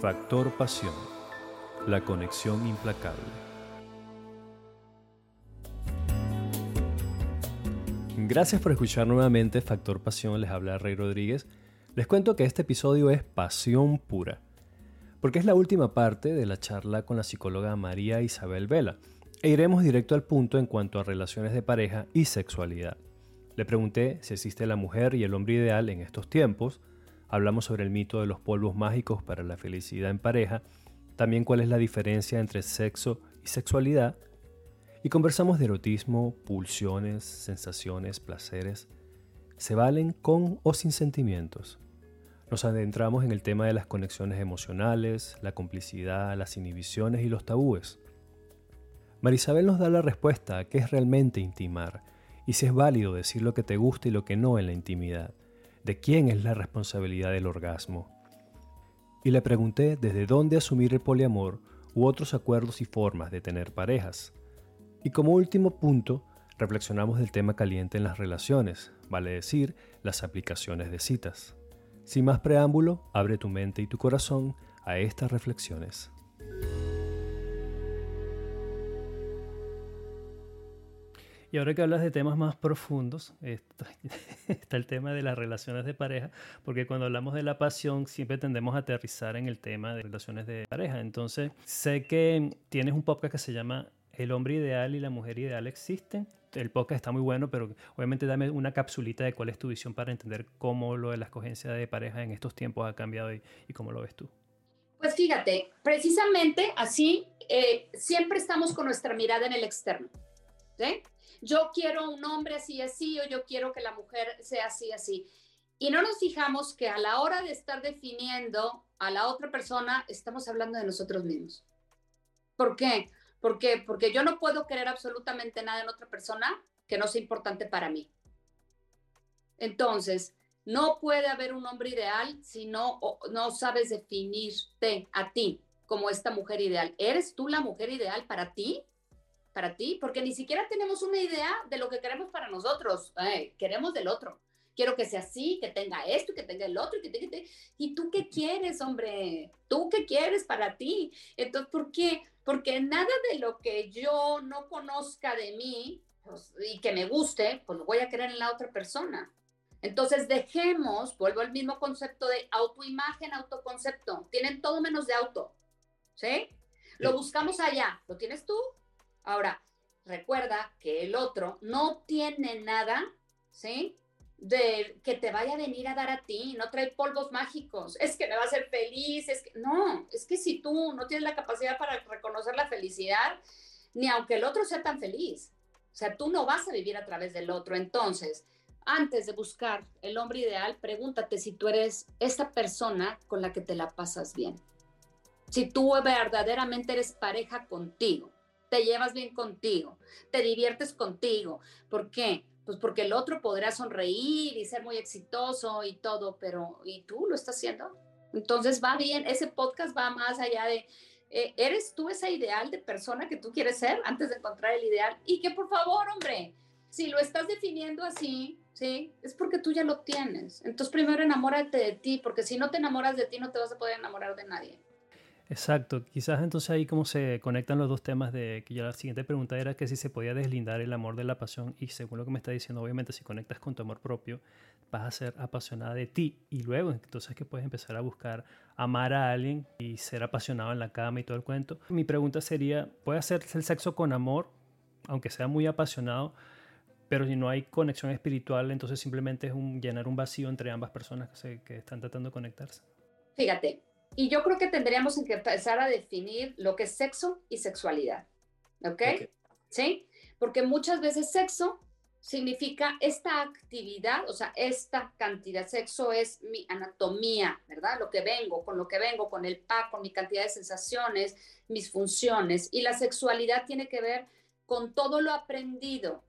Factor Pasión, la conexión implacable. Gracias por escuchar nuevamente Factor Pasión, les habla Rey Rodríguez. Les cuento que este episodio es pasión pura, porque es la última parte de la charla con la psicóloga María Isabel Vela, e iremos directo al punto en cuanto a relaciones de pareja y sexualidad. Le pregunté si existe la mujer y el hombre ideal en estos tiempos, hablamos sobre el mito de los polvos mágicos para la felicidad en pareja, también cuál es la diferencia entre sexo y sexualidad, y conversamos de erotismo, pulsiones, sensaciones, placeres. ¿Se valen con o sin sentimientos? Nos adentramos en el tema de las conexiones emocionales, la complicidad, las inhibiciones y los tabúes. Marisabel nos da la respuesta a qué es realmente intimar y si es válido decir lo que te gusta y lo que no en la intimidad, de quién es la responsabilidad del orgasmo. Y le pregunté desde dónde asumir el poliamor u otros acuerdos y formas de tener parejas. Y como último punto, reflexionamos del tema caliente en las relaciones, vale decir, las aplicaciones de citas. Sin más preámbulo, abre tu mente y tu corazón a estas reflexiones. Y ahora que hablas de temas más profundos, está, el tema de las relaciones de pareja, porque cuando hablamos de la pasión siempre tendemos a aterrizar en el tema de relaciones de pareja. Entonces, sé que tienes un podcast que se llama El hombre ideal y la mujer ideal existen. El podcast está muy bueno, pero obviamente dame una capsulita de cuál es tu visión para entender cómo lo de la escogencia de pareja en estos tiempos ha cambiado y, cómo lo ves tú. Pues fíjate, precisamente así, eh, siempre estamos con nuestra mirada en el externo. Yo quiero un hombre así, así, o yo quiero que la mujer sea así, así. Y no nos fijamos que a la hora de estar definiendo a la otra persona, estamos hablando de nosotros mismos. ¿Por qué? ¿Por qué? Porque yo no puedo querer absolutamente nada en otra persona que no sea importante para mí. Entonces, no puede haber un hombre ideal si no, no sabes definirte a ti como esta mujer ideal. ¿Eres tú la mujer ideal para ti? Para ti, porque ni siquiera tenemos una idea de lo que queremos para nosotros, queremos del otro. Quiero que sea así, que tenga esto, que tenga el otro, que tenga... ¿Y tú qué quieres, hombre? ¿Tú qué quieres para ti? Entonces, ¿por qué? Porque nada de lo que yo no conozca de mí pues, y que me guste, pues lo voy a querer en la otra persona. Entonces, dejemos, vuelvo al mismo concepto de autoimagen, autoconcepto. Tienen todo menos de auto, ¿sí? Lo buscamos allá. ¿Lo tienes tú? Ahora, recuerda que el otro no tiene nada, ¿sí? De que te vaya a venir a dar a ti, no trae polvos mágicos, es que me va a hacer feliz, es que no, es que si tú no tienes la capacidad para reconocer la felicidad, ni aunque el otro sea tan feliz, o sea, tú no vas a vivir a través del otro. Entonces, antes de buscar el hombre ideal, pregúntate si tú eres esta persona con la que te la pasas bien. Si tú verdaderamente eres pareja contigo te llevas bien contigo, te diviertes contigo. ¿Por qué? Pues porque el otro podrá sonreír y ser muy exitoso y todo, pero ¿y tú lo estás haciendo? Entonces va bien, ese podcast va más allá de, eh, ¿eres tú esa ideal de persona que tú quieres ser antes de encontrar el ideal? Y que por favor, hombre, si lo estás definiendo así, ¿sí? Es porque tú ya lo tienes. Entonces primero enamórate de ti, porque si no te enamoras de ti no te vas a poder enamorar de nadie. Exacto, quizás entonces ahí como se conectan los dos temas de que ya la siguiente pregunta era que si se podía deslindar el amor de la pasión y según lo que me está diciendo, obviamente si conectas con tu amor propio, vas a ser apasionada de ti y luego entonces que puedes empezar a buscar amar a alguien y ser apasionado en la cama y todo el cuento. Mi pregunta sería, ¿puede hacerse el sexo con amor, aunque sea muy apasionado? Pero si no hay conexión espiritual, entonces simplemente es un, llenar un vacío entre ambas personas que, que están tratando de conectarse. Fíjate, y yo creo que tendríamos que empezar a definir lo que es sexo y sexualidad. ¿Ok? ¿Sí? Porque muchas veces sexo significa esta actividad, o sea, esta cantidad. Sexo es mi anatomía, ¿verdad? Lo que vengo, con lo que vengo, con el pa, con mi cantidad de sensaciones, mis funciones. Y la sexualidad tiene que ver con todo lo aprendido,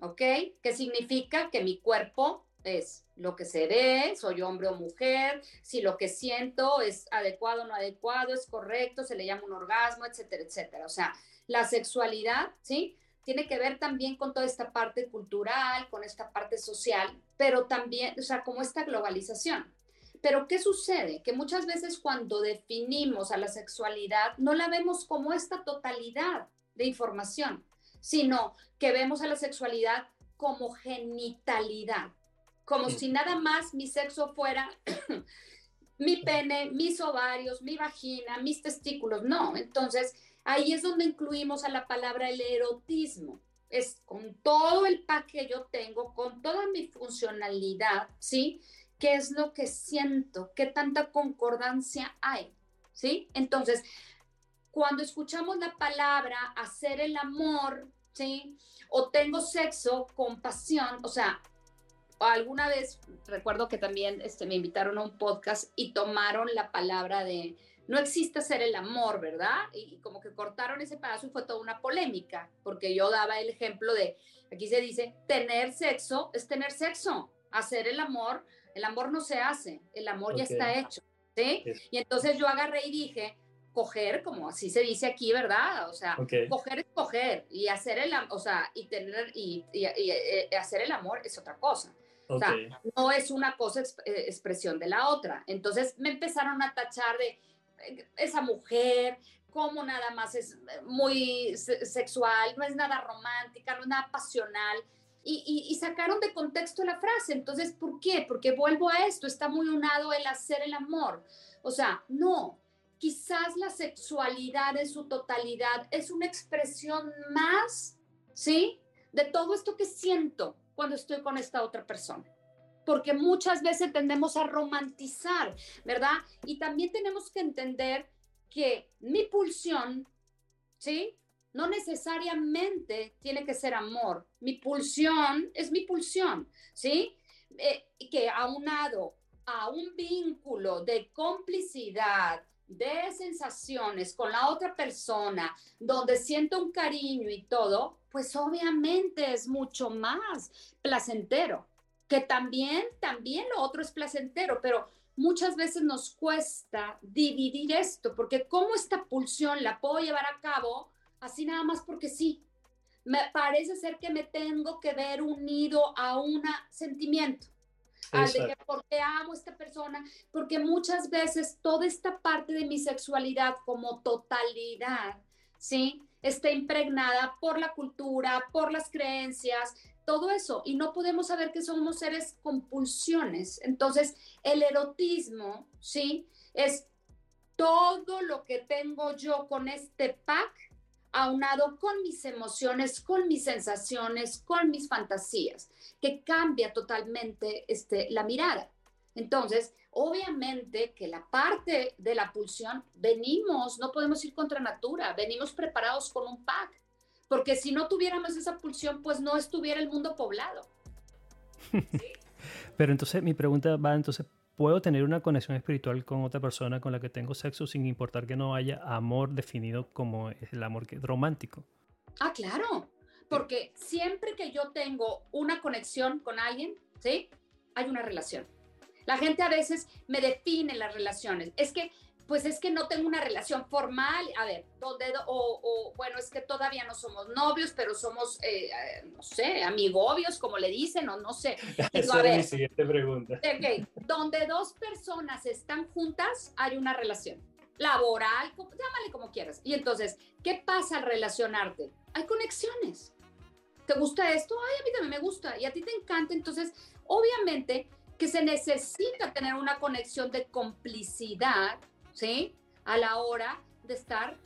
¿ok? Que significa que mi cuerpo es lo que se ve, soy hombre o mujer, si lo que siento es adecuado o no adecuado, es correcto, se le llama un orgasmo, etcétera, etcétera. O sea, la sexualidad, ¿sí? Tiene que ver también con toda esta parte cultural, con esta parte social, pero también, o sea, como esta globalización. Pero ¿qué sucede? Que muchas veces cuando definimos a la sexualidad no la vemos como esta totalidad de información, sino que vemos a la sexualidad como genitalidad, como si nada más mi sexo fuera mi pene, mis ovarios, mi vagina, mis testículos. No, entonces ahí es donde incluimos a la palabra el erotismo. Es con todo el pack que yo tengo, con toda mi funcionalidad, ¿sí? ¿Qué es lo que siento? ¿Qué tanta concordancia hay? ¿Sí? Entonces, cuando escuchamos la palabra hacer el amor, ¿sí? O tengo sexo con pasión, o sea, alguna vez recuerdo que también este, me invitaron a un podcast y tomaron la palabra de no existe hacer el amor, ¿verdad? Y, como que cortaron ese pedazo y fue toda una polémica, porque yo daba el ejemplo de, aquí se dice, tener sexo es tener sexo, hacer el amor, el amor no se hace, el amor ya está hecho, ¿sí? Y entonces yo agarré y dije, coger, como así se dice aquí, ¿verdad? O sea, coger es coger y hacer el, o sea, y tener y, eh, hacer el amor es otra cosa. O sea, no es una cosa eh, expresión de la otra. Entonces me empezaron a tachar de eh, esa mujer, como nada más es muy sexual, no es nada romántica, no es nada pasional. Y, y, sacaron de contexto la frase. Entonces, ¿por qué? Porque vuelvo a esto, está muy unado el hacer el amor. O sea, no, quizás la sexualidad en su totalidad es una expresión más, ¿sí? De todo esto que siento, cuando estoy con esta otra persona. Porque muchas veces tendemos a romantizar, ¿verdad? Y también tenemos que entender que mi pulsión, ¿sí? No necesariamente tiene que ser amor. Mi pulsión es mi pulsión, ¿sí? Eh, que aunado a un vínculo de complicidad, de sensaciones con la otra persona, donde siento un cariño y todo, pues obviamente es mucho más placentero, que también, también lo otro es placentero, pero muchas veces nos cuesta dividir esto, porque como esta pulsión la puedo llevar a cabo así nada más porque sí. Me parece ser que me tengo que ver unido a un sentimiento porque amo esta persona, porque muchas veces toda esta parte de mi sexualidad como totalidad, ¿sí? Está impregnada por la cultura, por las creencias, todo eso, y no podemos saber que somos seres con pulsiones. Entonces, el erotismo, ¿sí? Es todo lo que tengo yo con este pack aunado con mis emociones, con mis sensaciones, con mis fantasías, que cambia totalmente este, la mirada. Entonces, obviamente que la parte de la pulsión, venimos, no podemos ir contra natura, venimos preparados con un pack, porque si no tuviéramos esa pulsión, pues no estuviera el mundo poblado. Pero entonces mi pregunta va entonces puedo tener una conexión espiritual con otra persona con la que tengo sexo sin importar que no haya amor definido como el amor romántico. Ah, claro, porque siempre que yo tengo una conexión con alguien, ¿sí? Hay una relación. La gente a veces me define las relaciones. Es que pues es que no tengo una relación formal, a ver, ¿dónde, o, bueno, es que todavía no somos novios, pero somos, eh, eh, no sé, amigobios, como le dicen, o no sé. Esa es mi siguiente pregunta. Ok, donde dos personas están juntas, hay una relación laboral, llámale como quieras. Y entonces, ¿qué pasa al relacionarte? Hay conexiones. ¿Te gusta esto? Ay, a mí también me gusta. Y a ti te encanta. Entonces, obviamente que se necesita tener una conexión de complicidad ¿sí? A la hora de estar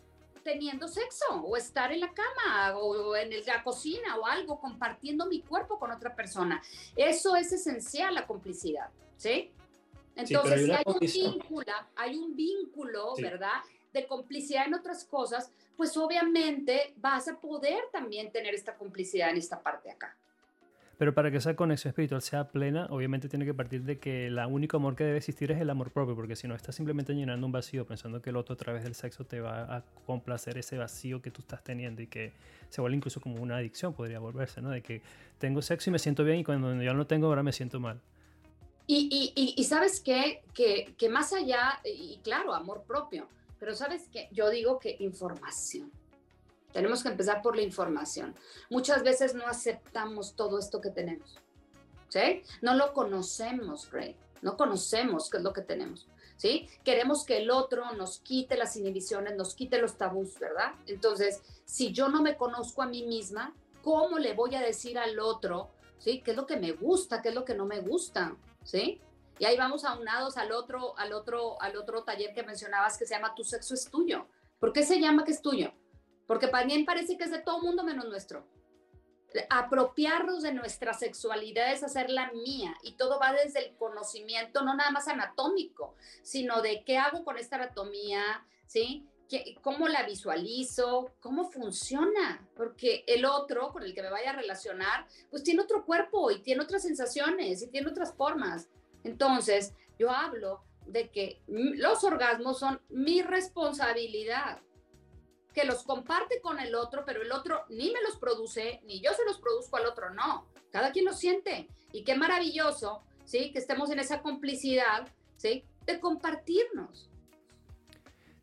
teniendo sexo o estar en la cama o en la cocina o algo, compartiendo mi cuerpo con otra persona. Eso es esencial, la complicidad, ¿sí? Entonces, si hay un vínculo, hay un vínculo, ¿verdad? De complicidad en otras cosas, pues obviamente vas a poder también tener esta complicidad en esta parte acá. Pero para que esa conexión espiritual sea plena, obviamente tiene que partir de que el único amor que debe existir es el amor propio, porque si no estás simplemente llenando un vacío pensando que el otro a través del sexo te va a complacer ese vacío que tú estás teniendo y que se vuelve incluso como una adicción, podría volverse, ¿no? De que tengo sexo y me siento bien y cuando yo no tengo ahora me siento mal. Y, y, y, sabes qué? Que, que más allá, y claro, amor propio, pero sabes que yo digo que información. Tenemos que empezar por la información. Muchas veces no aceptamos todo esto que tenemos. ¿Sí? No lo conocemos, Rey. no conocemos qué es lo que tenemos, ¿sí? Queremos que el otro nos quite las inhibiciones, nos quite los tabús, ¿verdad? Entonces, si yo no me conozco a mí misma, ¿cómo le voy a decir al otro, ¿sí? ¿Qué es lo que me gusta, qué es lo que no me gusta, ¿sí? Y ahí vamos aunados al otro, al otro, al otro taller que mencionabas que se llama Tu sexo es tuyo. ¿Por qué se llama que es tuyo? Porque también parece que es de todo mundo menos nuestro apropiarnos de nuestra sexualidad es hacerla mía y todo va desde el conocimiento, no nada más anatómico, sino de qué hago con esta anatomía, ¿sí? ¿Cómo la visualizo? ¿Cómo funciona? Porque el otro con el que me vaya a relacionar, pues tiene otro cuerpo y tiene otras sensaciones y tiene otras formas. Entonces, yo hablo de que los orgasmos son mi responsabilidad que los comparte con el otro, pero el otro ni me los produce, ni yo se los produzco al otro, no. Cada quien lo siente. Y qué maravilloso, ¿sí? Que estemos en esa complicidad, ¿sí? De compartirnos.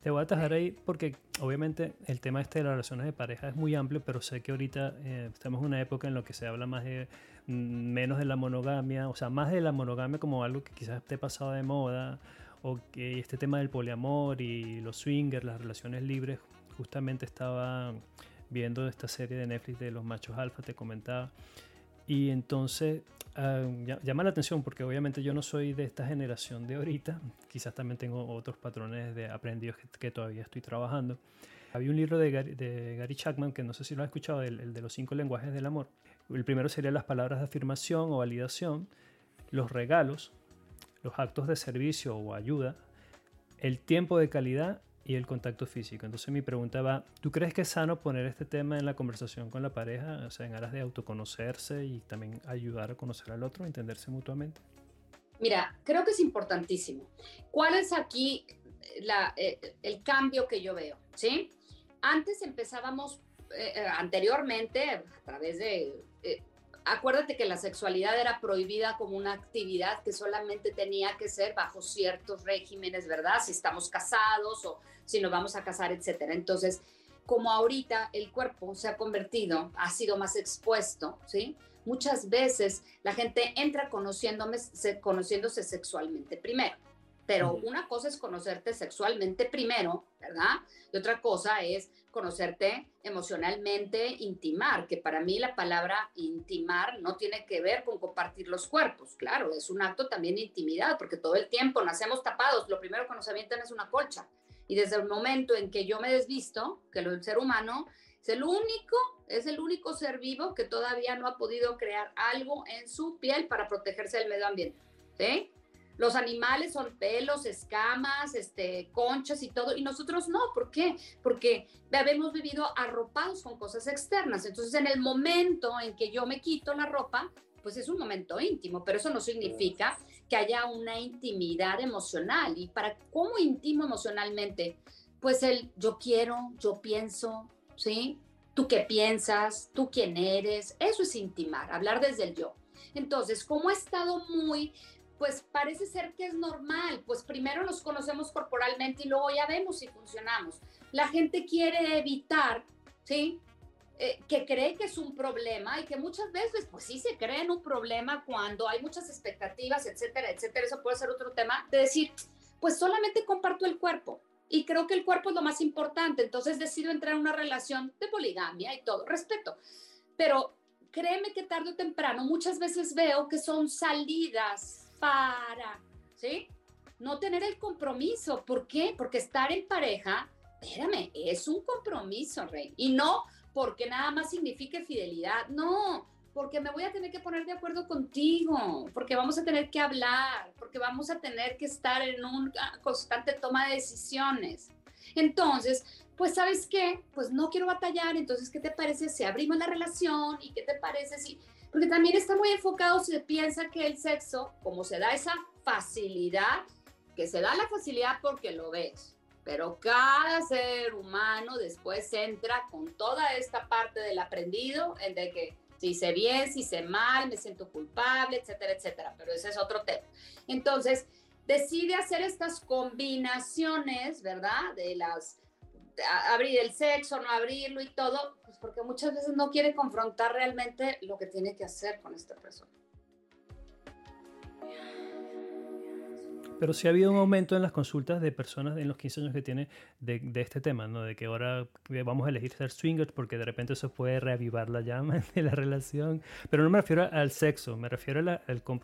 Te voy a atajar ahí porque obviamente el tema este de las relaciones de pareja es muy amplio, pero sé que ahorita eh, estamos en una época en la que se habla más de mm, menos de la monogamia, o sea, más de la monogamia como algo que quizás esté pasado de moda, o que este tema del poliamor y los swingers, las relaciones libres, justamente estaba viendo esta serie de Netflix de los machos alfa, te comentaba. Y entonces ah, llama la atención porque obviamente yo no soy de esta generación de ahorita, quizás también tengo otros patrones de aprendidos que, todavía estoy trabajando. Había un libro de Gary, de Chapman que no sé si lo has escuchado, el, el, de los cinco lenguajes del amor. El primero sería las palabras de afirmación o validación, los regalos, los actos de servicio o ayuda, el tiempo de calidad y el contacto físico. Entonces mi pregunta va, ¿tú crees que es sano poner este tema en la conversación con la pareja, o sea, en aras de autoconocerse y también ayudar a conocer al otro, entenderse mutuamente? Mira, creo que es importantísimo. ¿Cuál es aquí eh, el cambio que yo veo? ¿Sí? Antes empezábamos, eh, eh, anteriormente, a través de acuérdate que la sexualidad era prohibida como una actividad que solamente tenía que ser bajo ciertos regímenes, ¿verdad? Si estamos casados o si nos vamos a casar, etcétera. Entonces, como ahorita el cuerpo se ha convertido, ha sido más expuesto, ¿sí? Muchas veces la gente entra conociéndose, conociéndose sexualmente primero. Pero una cosa es conocerte sexualmente primero, ¿verdad? Y otra cosa es conocerte emocionalmente, intimar, que para mí la palabra intimar no tiene que ver con compartir los cuerpos, claro, es un acto también de intimidad, porque todo el tiempo nacemos tapados, lo primero que nos avientan es una colcha. Y desde el momento en que yo me desvisto, que el ser humano es el único, es el único ser vivo que todavía no ha podido crear algo en su piel para protegerse del medio ambiente. ¿Sí? Los animales son pelos, escamas, este, conchas y todo, y nosotros no. ¿Por qué? Porque habemos vivido arropados con cosas externas. Entonces, en el momento en que yo me quito la ropa, pues es un momento íntimo, pero eso no significa que haya una intimidad emocional. ¿Y para cómo intimo emocionalmente? Pues el yo quiero, yo pienso, ¿sí? Tú qué piensas, tú quién eres, eso es intimar, hablar desde el yo. Entonces, como he estado muy pues parece ser que es normal, pues primero nos conocemos corporalmente y luego ya vemos si funcionamos. La gente quiere evitar, ¿sí? Eh, que cree que es un problema y que muchas veces, pues sí se cree en un problema cuando hay muchas expectativas, etcétera, etcétera. Eso puede ser otro tema de decir, pues solamente comparto el cuerpo y creo que el cuerpo es lo más importante. Entonces decido entrar en una relación de poligamia y todo, respeto. Pero créeme que tarde o temprano muchas veces veo que son salidas para, ¿sí? No tener el compromiso. ¿Por qué? Porque estar en pareja, espérame, es un compromiso, Rey. Y no porque nada más signifique fidelidad, no, porque me voy a tener que poner de acuerdo contigo, porque vamos a tener que hablar, porque vamos a tener que estar en una constante toma de decisiones. Entonces, pues sabes qué, pues no quiero batallar, entonces, ¿qué te parece si abrimos la relación? ¿Y qué te parece si porque también está muy enfocado, se piensa que el sexo, como se da esa facilidad, que se da la facilidad porque lo ves, pero cada ser humano después entra con toda esta parte del aprendido, en de que si hice bien, si hice mal, me siento culpable, etcétera, etcétera, pero ese es otro tema. Entonces, decide hacer estas combinaciones, ¿verdad? De las abrir el sexo, no abrirlo y todo, porque muchas veces no quiere confrontar realmente lo que tiene que hacer con esta persona. Pero sí ha habido un aumento en las consultas de personas en los 15 años que tiene de, de este tema, ¿no? De que ahora vamos a elegir ser swingers porque de repente eso puede reavivar la llama de la relación. Pero no me refiero al sexo, me refiero a,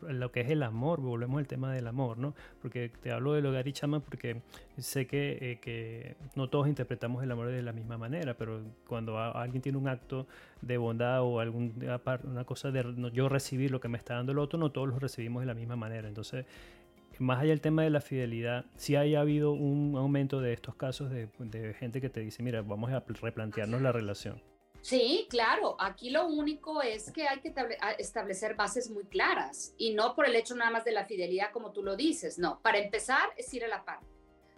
lo que es el amor. Volvemos al tema del amor, ¿no? Porque te hablo del hogar y chama porque sé que, eh, que no todos interpretamos el amor de la misma manera, pero cuando alguien tiene un acto de bondad o alguna una cosa de yo recibir lo que me está dando el otro, no todos lo recibimos de la misma manera. Entonces, más allá del tema de la fidelidad, sí haya habido un aumento de estos casos de, gente que te dice, mira, vamos a replantearnos la relación. Sí, claro. Aquí lo único es que hay que establecer bases muy claras y no por el hecho nada más de la fidelidad como tú lo dices. No, para empezar es ir a la par.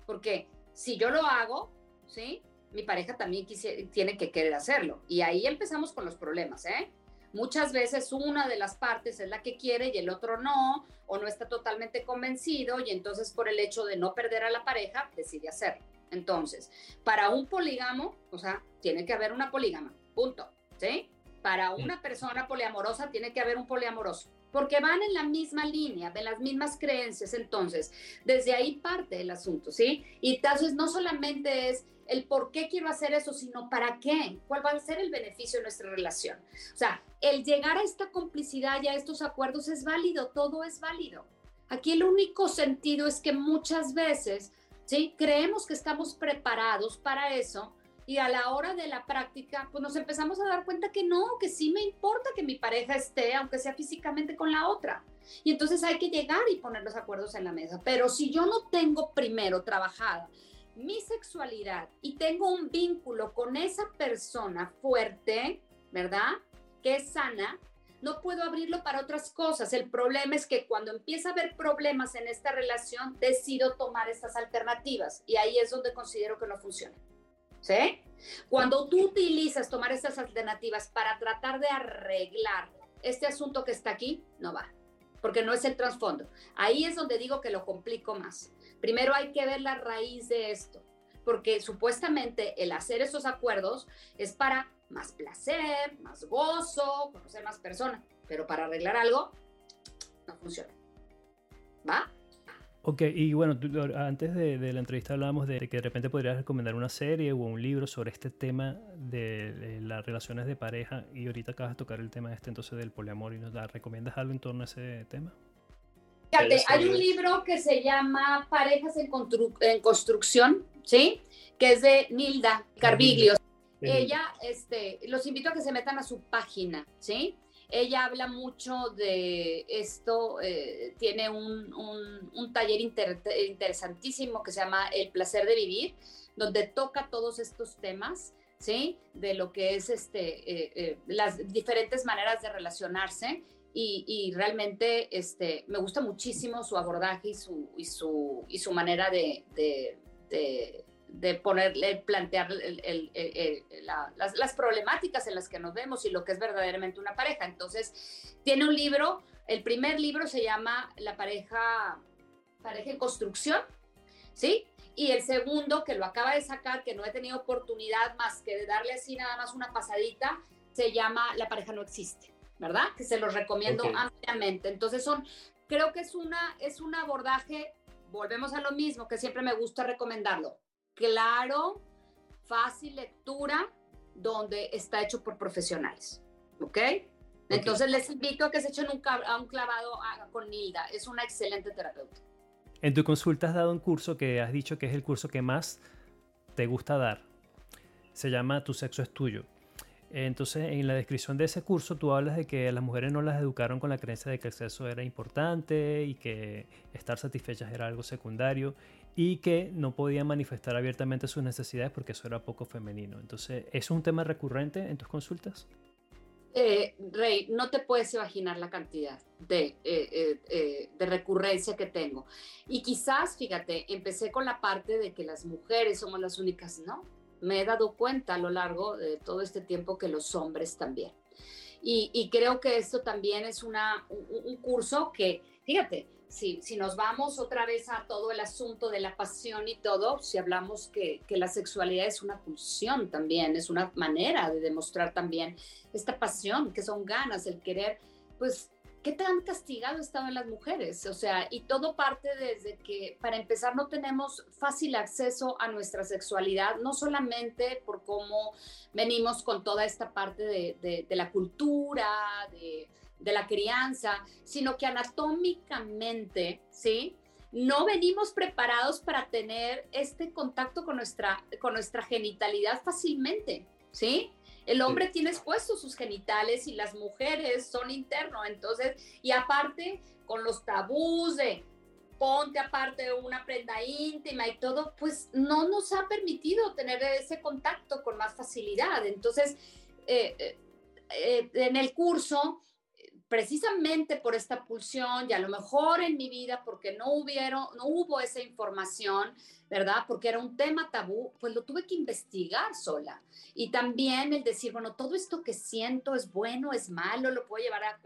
Porque si yo lo hago, ¿sí? Mi pareja también tiene que querer hacerlo. Y ahí empezamos con los problemas, ¿eh? Muchas veces una de las partes es la que quiere y el otro no, o no está totalmente convencido y entonces por el hecho de no perder a la pareja decide hacerlo. Entonces, para un polígamo, o sea, tiene que haber una polígama, punto, ¿sí? Para una persona poliamorosa tiene que haber un poliamoroso, porque van en la misma línea, de las mismas creencias, entonces, desde ahí parte el asunto, ¿sí? Y entonces no solamente es el por qué quiero hacer eso, sino para qué, cuál va a ser el beneficio de nuestra relación. O sea, el llegar a esta complicidad y a estos acuerdos es válido, todo es válido. Aquí el único sentido es que muchas veces, ¿sí? Creemos que estamos preparados para eso y a la hora de la práctica, pues nos empezamos a dar cuenta que no, que sí me importa que mi pareja esté, aunque sea físicamente con la otra. Y entonces hay que llegar y poner los acuerdos en la mesa. Pero si yo no tengo primero trabajada mi sexualidad y tengo un vínculo con esa persona fuerte, ¿verdad? Que es sana, no puedo abrirlo para otras cosas. El problema es que cuando empieza a haber problemas en esta relación, decido tomar estas alternativas y ahí es donde considero que no funciona. ¿Sí? Cuando tú utilizas tomar estas alternativas para tratar de arreglar este asunto que está aquí, no va, porque no es el trasfondo. Ahí es donde digo que lo complico más. Primero hay que ver la raíz de esto, porque supuestamente el hacer esos acuerdos es para más placer, más gozo, conocer más personas, pero para arreglar algo no funciona. ¿Va? Ok, y bueno, antes de, la entrevista hablábamos de que de repente podrías recomendar una serie o un libro sobre este tema de, las relaciones de pareja y ahorita acabas de tocar el tema este entonces del poliamor y nos da, ¿recomiendas algo en torno a ese tema? Fíjate, hay un libro que se llama Parejas en, Construcción, ¿sí? Que es de Nilda Carviglio. Ella, este, los invito a que se metan a su página, ¿sí? Ella habla mucho de esto, eh, tiene un, taller interesantísimo que se llama El placer de vivir, donde toca todos estos temas, ¿sí? De lo que es este, eh, eh, las diferentes maneras de relacionarse y, realmente este, me gusta muchísimo su abordaje y su, y su, y su manera de, de, de, ponerle, plantear las, las, problemáticas en las que nos vemos y lo que es verdaderamente una pareja. Entonces, tiene un libro, el primer libro se llama La pareja, pareja en construcción, ¿sí? Y el segundo, que lo acaba de sacar, que no he tenido oportunidad más que de darle así nada más una pasadita, se llama La pareja no existe. ¿Verdad? Que se los recomiendo ampliamente. Entonces son, creo que es una, es un abordaje, volvemos a lo mismo, que siempre me gusta recomendarlo. Claro, fácil lectura, donde está hecho por profesionales, ¿ok? Entonces les invito a que se echen un, a un clavado con Nilda, es una excelente terapeuta. En tu consulta has dado un curso que has dicho que es el curso que más te gusta dar. Se llama Tu sexo es tuyo. Entonces, en la descripción de ese curso tú hablas de que las mujeres no las educaron con la creencia de que el sexo era importante y que estar satisfechas era algo secundario y que no podían manifestar abiertamente sus necesidades porque eso era poco femenino. Entonces, ¿es un tema recurrente en tus consultas? Eh, Rey, no te puedes imaginar la cantidad de, eh, eh, de, recurrencia que tengo. Y quizás, fíjate, empecé con la parte de que las mujeres somos las únicas, ¿no? Me he dado cuenta a lo largo de todo este tiempo que los hombres también. Y, creo que esto también es una, un, curso que, fíjate, si, si, nos vamos otra vez a todo el asunto de la pasión y todo, si hablamos que, que, la sexualidad es una pulsión también, es una manera de demostrar también esta pasión, que son ganas, el querer, pues ¿qué tan castigado estaban las mujeres? O sea, y todo parte desde que, para empezar, no tenemos fácil acceso a nuestra sexualidad, no solamente por cómo venimos con toda esta parte de, la cultura, de, de, la crianza, sino que anatómicamente, ¿sí? No venimos preparados para tener este contacto con nuestra, con nuestra genitalidad fácilmente, ¿sí? El hombre tiene expuestos sus genitales y las mujeres son internos. Entonces, y aparte, con los tabús de ponte aparte una prenda íntima y todo, pues no nos ha permitido tener ese contacto con más facilidad. Entonces, eh, eh, eh, en el curso precisamente por esta pulsión y a lo mejor en mi vida porque no hubieron, no hubo esa información, ¿verdad? Porque era un tema tabú, pues lo tuve que investigar sola. Y también el decir, bueno, todo esto que siento es bueno, es malo, lo puedo llevar a,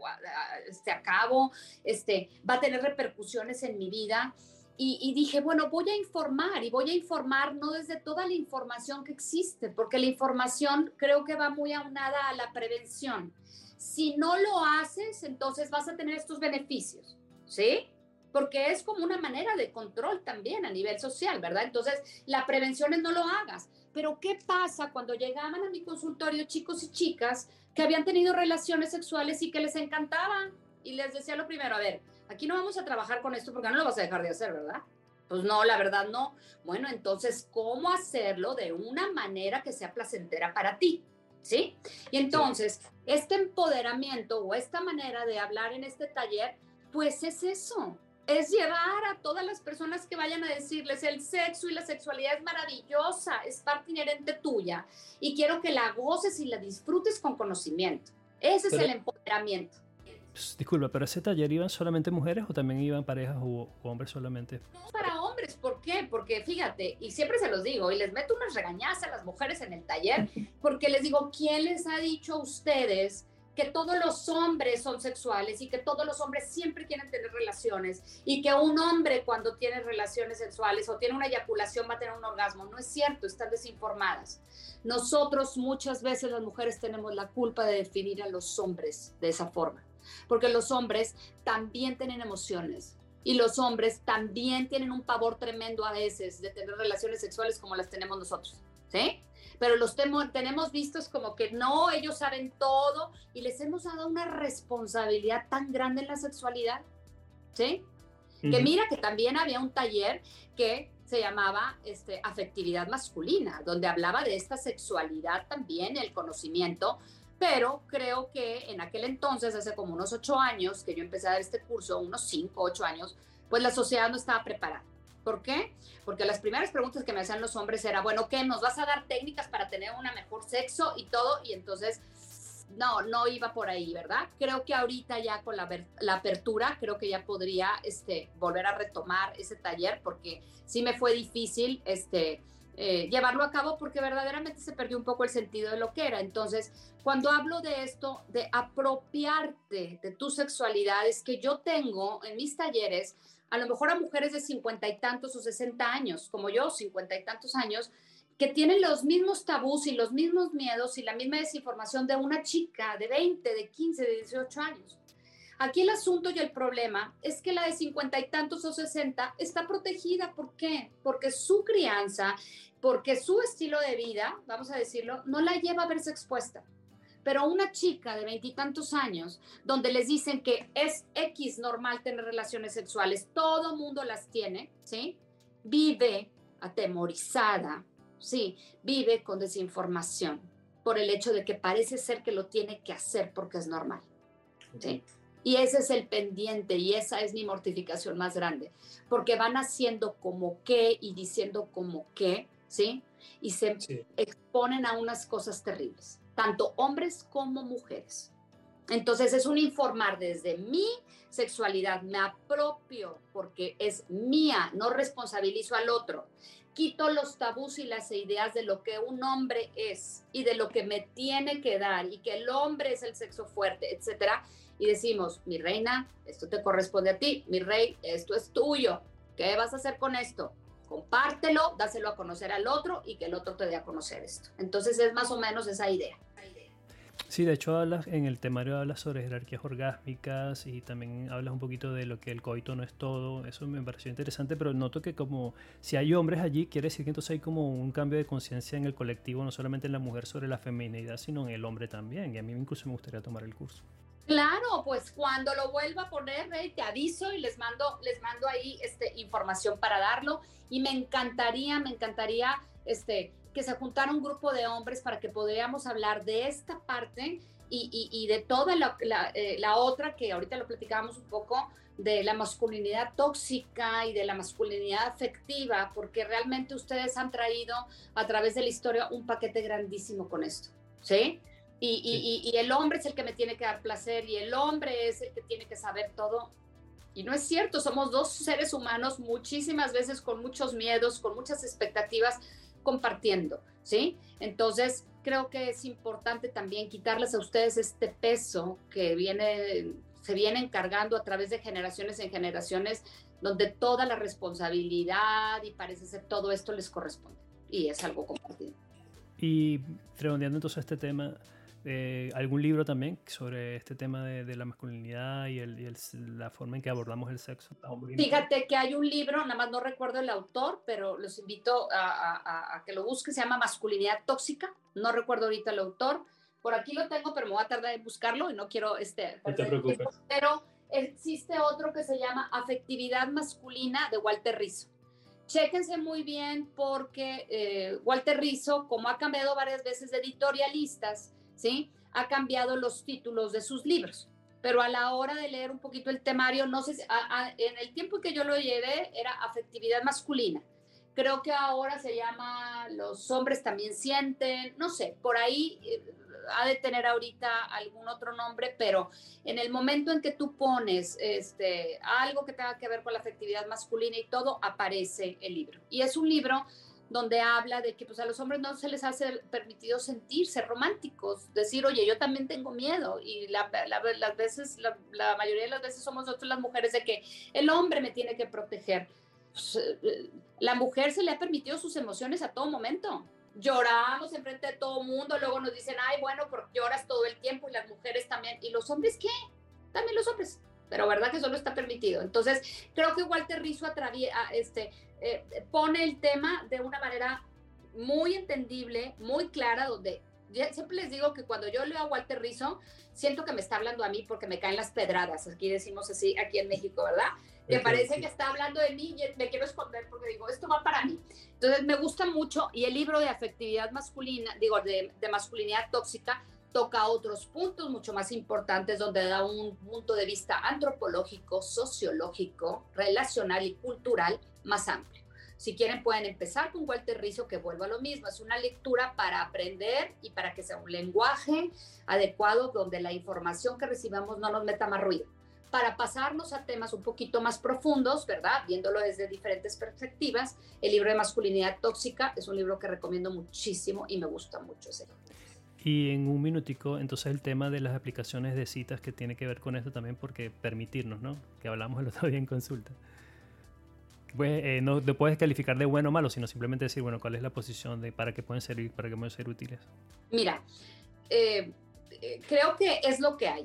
este, a cabo, este, va a tener repercusiones en mi vida. Y, y, dije, bueno, voy a informar y voy a informar no desde toda la información que existe, porque la información creo que va muy aunada a la prevención. Si no lo haces, entonces vas a tener estos beneficios, ¿sí? Porque es como una manera de control también a nivel social, ¿verdad? Entonces, la prevención es no lo hagas. Pero ¿qué pasa cuando llegaban a mi consultorio chicos y chicas que habían tenido relaciones sexuales y que les encantaban? Y les decía lo primero, a ver, aquí no vamos a trabajar con esto porque no lo vas a dejar de hacer, ¿verdad? Pues no, la verdad no. Bueno, entonces, ¿cómo hacerlo de una manera que sea placentera para ti? ¿Sí? Y entonces, este empoderamiento o esta manera de hablar en este taller, pues es eso, es llevar a todas las personas que vayan a decirles el sexo y la sexualidad es maravillosa, es parte inherente tuya y quiero que la goces y la disfrutes con conocimiento. Ese es el empoderamiento. Pues, disculpa, pero ese taller iban solamente mujeres o también iban parejas o, hombres solamente? Para hombres, ¿por qué? Porque fíjate, y siempre se los digo, y les meto unas regañadas a las mujeres en el taller, porque les digo, ¿quién les ha dicho a ustedes que todos los hombres son sexuales y que todos los hombres siempre quieren tener relaciones y que un hombre cuando tiene relaciones sexuales o tiene una eyaculación va a tener un orgasmo. No es cierto, están desinformadas. Nosotros muchas veces las mujeres tenemos la culpa de definir a los hombres de esa forma porque los hombres también tienen emociones y los hombres también tienen un pavor tremendo a veces de tener relaciones sexuales como las tenemos nosotros, ¿sí? Pero los tenemos vistos como que no, ellos saben todo y les hemos dado una responsabilidad tan grande en la sexualidad, ¿sí? Que mira que también había un taller que se llamaba este, afectividad masculina, donde hablaba de esta sexualidad también, el conocimiento pero creo que en aquel entonces, hace como unos ocho años que yo empecé a dar este curso, unos cinco, ocho años, pues la sociedad no estaba preparada. ¿Por qué? Porque las primeras preguntas que me hacían los hombres era, bueno, ¿qué? ¿Nos vas a dar técnicas para tener un mejor sexo y todo? Y entonces, no, no iba por ahí, ¿verdad? Creo que ahorita ya con la, la apertura, creo que ya podría este, volver a retomar ese taller porque sí me fue difícil, este, eh, llevarlo a cabo porque verdaderamente se perdió un poco el sentido de lo que era. Entonces, cuando hablo de esto, de apropiarte de tu sexualidad, es que yo tengo en mis talleres a lo mejor a mujeres de cincuenta y tantos o sesenta años, como yo, cincuenta y tantos años, que tienen los mismos tabús y los mismos miedos y la misma desinformación de una chica de 20, de 15, de 18 años. Aquí el asunto y el problema es que la de cincuenta y tantos o sesenta está protegida. ¿Por qué? Porque su crianza porque su estilo de vida, vamos a decirlo, no la lleva a verse expuesta. Pero una chica de veintitantos años, donde les dicen que es X normal tener relaciones sexuales, todo mundo las tiene, ¿sí? Vive atemorizada, ¿sí? Vive con desinformación por el hecho de que parece ser que lo tiene que hacer porque es normal, ¿sí? Y ese es el pendiente y esa es mi mortificación más grande, porque van haciendo como qué y diciendo como qué, ¿sí? Y se exponen a unas cosas terribles, tanto hombres como mujeres. Entonces es un informar desde mi sexualidad, me apropio porque es mía, no responsabilizo al otro. Quito los tabús y las ideas de lo que un hombre es y de lo que me tiene que dar y que el hombre es el sexo fuerte, etcétera. Y decimos, mi reina, esto te corresponde a ti, mi rey, esto es tuyo. ¿Qué vas a hacer con esto? compártelo, dáselo a conocer al otro y que el otro te dé a conocer esto. Entonces es más o menos esa idea. Sí, de hecho hablas, en el temario hablas sobre jerarquías orgásmicas y también hablas un poquito de lo que el coito no es todo. Eso me pareció interesante, pero noto que como si hay hombres allí, quiere decir que entonces hay como un cambio de conciencia en el colectivo, no solamente en la mujer sobre la feminidad, sino en el hombre también. Y a mí incluso me gustaría tomar el curso. Claro, pues cuando lo vuelva a poner, te aviso y les mando, les mando ahí este, información para darlo. Y me encantaría, me encantaría este, que se juntara un grupo de hombres para que podamos hablar de esta parte y, de toda eh, la, otra que ahorita lo platicábamos un poco de la masculinidad tóxica y de la masculinidad afectiva, porque realmente ustedes han traído a través de la historia un paquete grandísimo con esto, ¿sí? Y, el hombre es el que me tiene que dar placer y el hombre es el que tiene que saber todo. Y no es cierto, somos dos seres humanos muchísimas veces con muchos miedos, con muchas expectativas, compartiendo, ¿sí? Entonces, creo que es importante también quitarles a ustedes este peso que viene, se viene encargando a través de generaciones en generaciones, donde toda la responsabilidad y parece ser todo esto les corresponde. Y es algo compartido. Y redondeando entonces este tema, eh, algún libro también sobre este tema de, la masculinidad y, el, la forma en que abordamos el sexo. Fíjate que hay un libro, nada más no recuerdo el autor, pero los invito a, que lo busquen, se llama Masculinidad Tóxica, no recuerdo ahorita el autor, por aquí lo tengo, pero me voy a tardar en buscarlo y no quiero este... No te preocupes. pero existe otro que se llama Afectividad Masculina de Walter Rizzo. Chéquense muy bien porque eh, Walter Rizzo, como ha cambiado varias veces de editorialistas, ¿sí? Ha cambiado los títulos de sus libros. Pero a la hora de leer un poquito el temario, no sé, en el tiempo que yo lo llevé era afectividad masculina. Creo que ahora se llama Los hombres también sienten, no sé, por ahí eh, ha de tener ahorita algún otro nombre, pero en el momento en que tú pones este, algo que tenga que ver con la afectividad masculina y todo, aparece el libro. Y es un libro donde habla de que pues a los hombres no se les hace permitido sentirse románticos, decir, oye, yo también tengo miedo y la, las veces, la, mayoría de las veces somos nosotros las mujeres de que el hombre me tiene que proteger. Pues, eh, la mujer se le ha permitido sus emociones a todo momento. Lloramos enfrente de todo mundo, luego nos dicen, ay, bueno, porque lloras todo el tiempo y las mujeres también. ¿Y los hombres qué? También los hombres pero verdad que solo está permitido. Entonces, creo que Walter Rizzo este, eh, pone el tema de una manera muy entendible, muy clara, donde siempre les digo que cuando yo leo a Walter Rizzo, siento que me está hablando a mí porque me caen las pedradas, aquí decimos así, aquí en México, ¿verdad? Me parece que está hablando de mí y me quiero esconder porque digo, esto va para mí. Entonces me gusta mucho y el libro de afectividad masculina, digo, de, de masculinidad tóxica, toca otros puntos mucho más importantes donde da un punto de vista antropológico, sociológico, relacional y cultural más amplio. Si quieren pueden empezar con Walter Rizzo que vuelva a lo mismo, es una lectura para aprender y para que sea un lenguaje adecuado donde la información que recibamos no nos meta más ruido. Para pasarnos a temas un poquito más profundos, ¿verdad? Viéndolo desde diferentes perspectivas, el libro de masculinidad tóxica es un libro que recomiendo muchísimo y me gusta mucho ese libro. Y en un minutico, entonces el tema de las aplicaciones de citas que tiene que ver con esto también, porque permitirnos, ¿no? Que hablamos el otro día en consulta. Eh, no te puedes calificar de bueno o malo, sino simplemente decir, bueno, cuál es la posición de para qué pueden servir, para qué pueden ser útiles. Mira, eh, eh, creo que es lo que hay,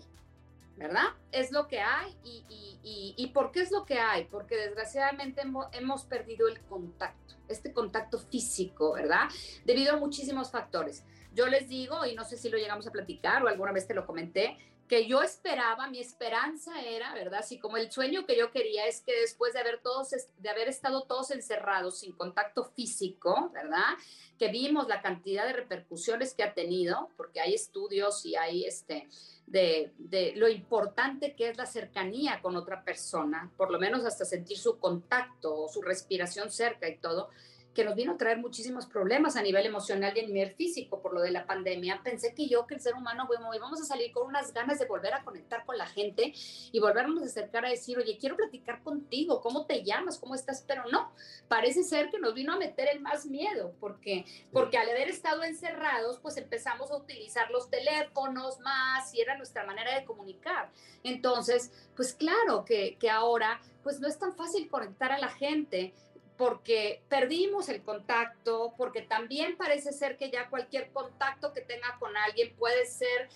¿verdad? Es lo que hay y, y, y, ¿por qué es lo que hay? Porque desgraciadamente hemos, hemos perdido el contacto, este contacto físico, ¿verdad? Debido a muchísimos factores. Yo les digo, y no sé si lo llegamos a platicar o alguna vez te lo comenté, que yo esperaba, mi esperanza era, ¿verdad? Así como el sueño que yo quería es que después de haber, todos, de haber estado todos encerrados sin contacto físico, ¿verdad? Que vimos la cantidad de repercusiones que ha tenido, porque hay estudios y hay este, de, de lo importante que es la cercanía con otra persona, por lo menos hasta sentir su contacto o su respiración cerca y todo que nos vino a traer muchísimos problemas a nivel emocional y a nivel físico por lo de la pandemia. Pensé que yo, que el ser humano, bueno, íbamos a salir con unas ganas de volver a conectar con la gente y volvernos a acercar a decir, oye, quiero platicar contigo, ¿cómo te llamas? ¿Cómo estás? Pero no, parece ser que nos vino a meter el más miedo, porque, porque al haber estado encerrados, pues empezamos a utilizar los teléfonos más y era nuestra manera de comunicar. Entonces, pues claro que, que ahora, pues no es tan fácil conectar a la gente porque perdimos el contacto, porque también parece ser que ya cualquier contacto que tenga con alguien puede ser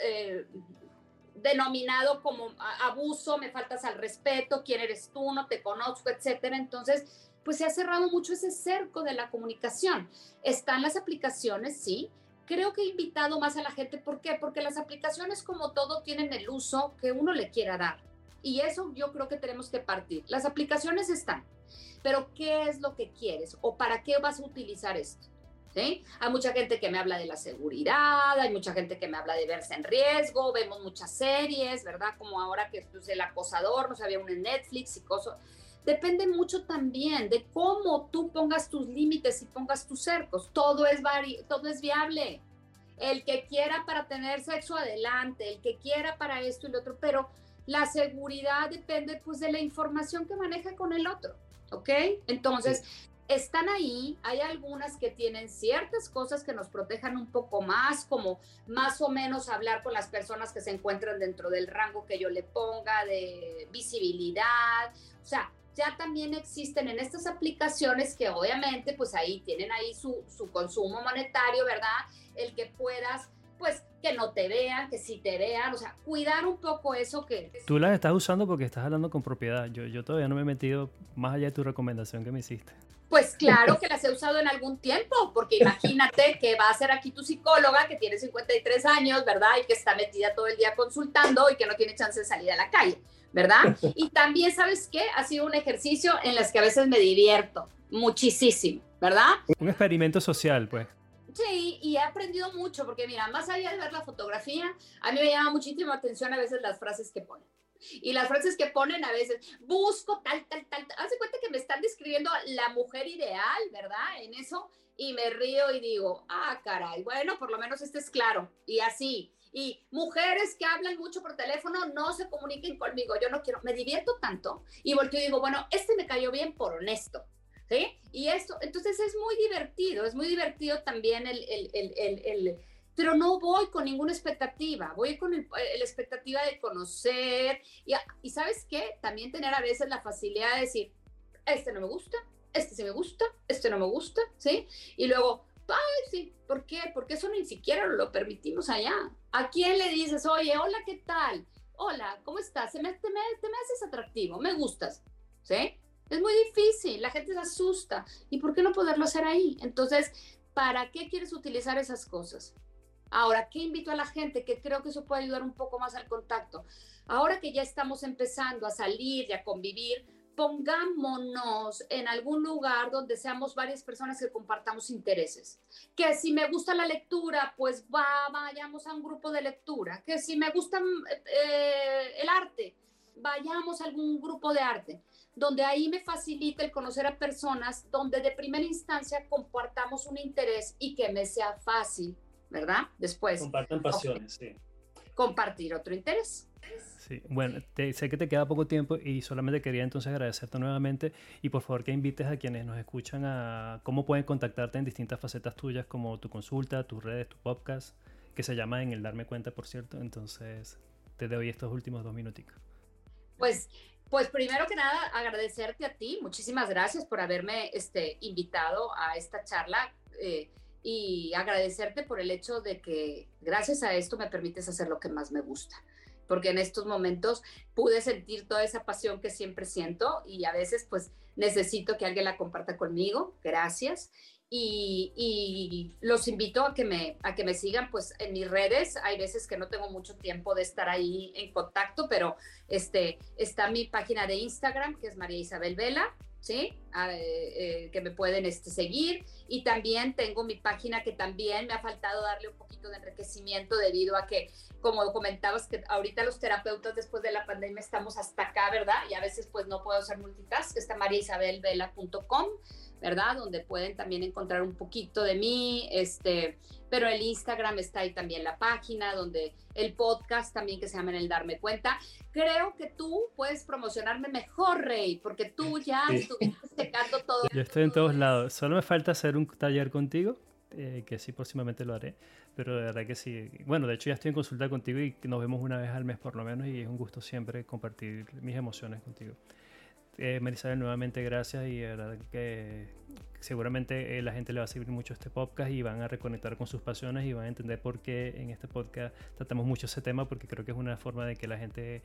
eh, denominado como abuso, me faltas al respeto, quién eres tú, no te conozco, etcétera. Entonces, pues se ha cerrado mucho ese cerco de la comunicación. Están las aplicaciones, sí. Creo que he invitado más a la gente. ¿Por qué? Porque las aplicaciones, como todo, tienen el uso que uno le quiera dar. Y eso yo creo que tenemos que partir. Las aplicaciones están, pero ¿qué es lo que quieres? ¿O para qué vas a utilizar esto? Hay mucha gente que me habla de la seguridad, hay mucha gente que me habla de verse en riesgo, vemos muchas series, ¿verdad? Como ahora que es pues, el acosador, no sabía uno en Netflix y cosas. Depende mucho también de cómo tú pongas tus límites y pongas tus cercos. Todo es, todo es viable. El que quiera para tener sexo adelante, el que quiera para esto y lo otro, pero la seguridad depende pues de la información que maneja con el otro, ¿ok? Entonces, están ahí, hay algunas que tienen ciertas cosas que nos protejan un poco más, como más o menos hablar con las personas que se encuentran dentro del rango que yo le ponga de visibilidad, o sea, ya también existen en estas aplicaciones que obviamente pues ahí tienen ahí su, su consumo monetario, ¿verdad? El que puedas pues que no te vean, que sí te vean, o sea, cuidar un poco eso que... Tú las estás usando porque estás hablando con propiedad. Yo, yo todavía no me he metido más allá de tu recomendación que me hiciste. Pues claro que las he usado en algún tiempo, porque imagínate que va a ser aquí tu psicóloga que tiene 53 años, ¿verdad? Y que está metida todo el día consultando y que no tiene chance de salir a la calle, ¿verdad? Y también, ¿sabes qué? Ha sido un ejercicio en el que a veces me divierto muchísimo, ¿verdad? Un experimento social, pues. Sí, y he aprendido mucho, porque mira, más allá de ver la fotografía, a mí me llama muchísimo atención a veces las frases que ponen. Y las frases que ponen a veces, busco tal, tal, tal. Hace cuenta que me están describiendo la mujer ideal, ¿verdad? En eso. Y me río y digo, ah, caray, bueno, por lo menos este es claro. Y así. Y mujeres que hablan mucho por teléfono no se comuniquen conmigo. Yo no quiero, me divierto tanto. Y volteo y digo, bueno, este me cayó bien por honesto. ¿Sí? Y esto, entonces es muy divertido, es muy divertido también el, el, el, el pero no voy con ninguna expectativa, voy con el, la expectativa de conocer y, y sabes qué, también tener a veces la facilidad de decir, este no me gusta, este sí me gusta, este no me gusta, ¿sí? Y luego, ay, sí, ¿por qué? Porque eso ni siquiera lo permitimos allá. ¿A quién le dices, oye, hola, ¿qué tal? Hola, ¿cómo estás? Me, te, me, te me haces atractivo, me gustas, ¿sí? Es muy difícil, la gente se asusta. ¿Y por qué no poderlo hacer ahí? Entonces, ¿para qué quieres utilizar esas cosas? Ahora, ¿qué invito a la gente? Que creo que eso puede ayudar un poco más al contacto. Ahora que ya estamos empezando a salir y a convivir, pongámonos en algún lugar donde seamos varias personas que compartamos intereses. Que si me gusta la lectura, pues va, vayamos a un grupo de lectura. Que si me gusta eh, el arte, vayamos a algún grupo de arte. Donde ahí me facilita el conocer a personas donde de primera instancia compartamos un interés y que me sea fácil ¿verdad? Después. Compartan pasiones, sí. Compartir otro interés. Sí, bueno, sé que te queda poco tiempo y solamente quería entonces agradecerte nuevamente y por favor que invites a quienes nos escuchan a cómo pueden contactarte en distintas facetas tuyas como tu consulta, tus redes, tu podcast, que se llama En el Darme Cuenta, por cierto. Entonces te doy estos últimos dos minuticos. Pues, pues primero que nada agradecerte a ti, muchísimas gracias por haberme este, invitado a esta charla. Eh, y agradecerte por el hecho de que gracias a esto me permites hacer lo que más me gusta, porque en estos momentos pude sentir toda esa pasión que siempre siento y a veces pues necesito que alguien la comparta conmigo, gracias. Y, los invito a que, me, a que me sigan pues en mis redes. Hay veces que no tengo mucho tiempo de estar ahí en contacto, pero este, está mi página de Instagram, que es María Isabel Vela, ¿sí? Ah, eh, eh, que me pueden este, seguir. Y también tengo mi página que también me ha faltado darle un poquito de enriquecimiento debido a que, como comentabas, que ahorita los terapeutas después de la pandemia estamos hasta acá, ¿verdad? Y a veces pues no puedo hacer multitask, está mariaisabelvela.com. ¿verdad? Donde pueden también encontrar un poquito de mí, este, pero el Instagram está ahí también la página, donde el podcast también que se llama El Darme Cuenta. Creo que tú puedes promocionarme mejor, Rey, porque tú ya estuviste secando todo. Yo estoy en todos lados, solo me falta hacer un taller contigo, eh, que sí próximamente lo haré, pero de verdad que sí. Bueno, de hecho ya estoy en consulta contigo y nos vemos una vez al mes por lo menos y es un gusto siempre compartir mis emociones contigo. Eh, Marisabel, nuevamente gracias y verdad que seguramente eh, la gente le va a seguir mucho este podcast y van a reconectar con sus pasiones y van a entender por qué en este podcast tratamos mucho ese tema, porque creo que es una forma de que la gente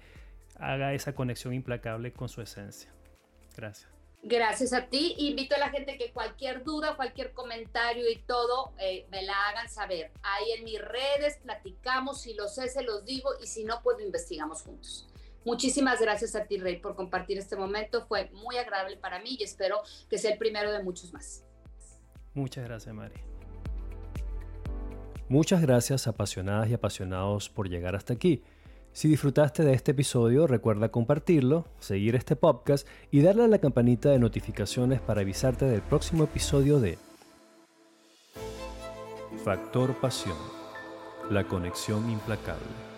haga esa conexión implacable con su esencia. Gracias. Gracias a ti. Invito a la gente que cualquier duda, cualquier comentario y todo, eh, me la hagan saber. Ahí en mis redes platicamos, si lo sé, se los digo y si no, pues lo investigamos juntos. Muchísimas gracias a ti, Rey, por compartir este momento. Fue muy agradable para mí y espero que sea el primero de muchos más. Muchas gracias, Mari. Muchas gracias, apasionadas y apasionados, por llegar hasta aquí. Si disfrutaste de este episodio, recuerda compartirlo, seguir este podcast y darle a la campanita de notificaciones para avisarte del próximo episodio de Factor Pasión, la conexión implacable.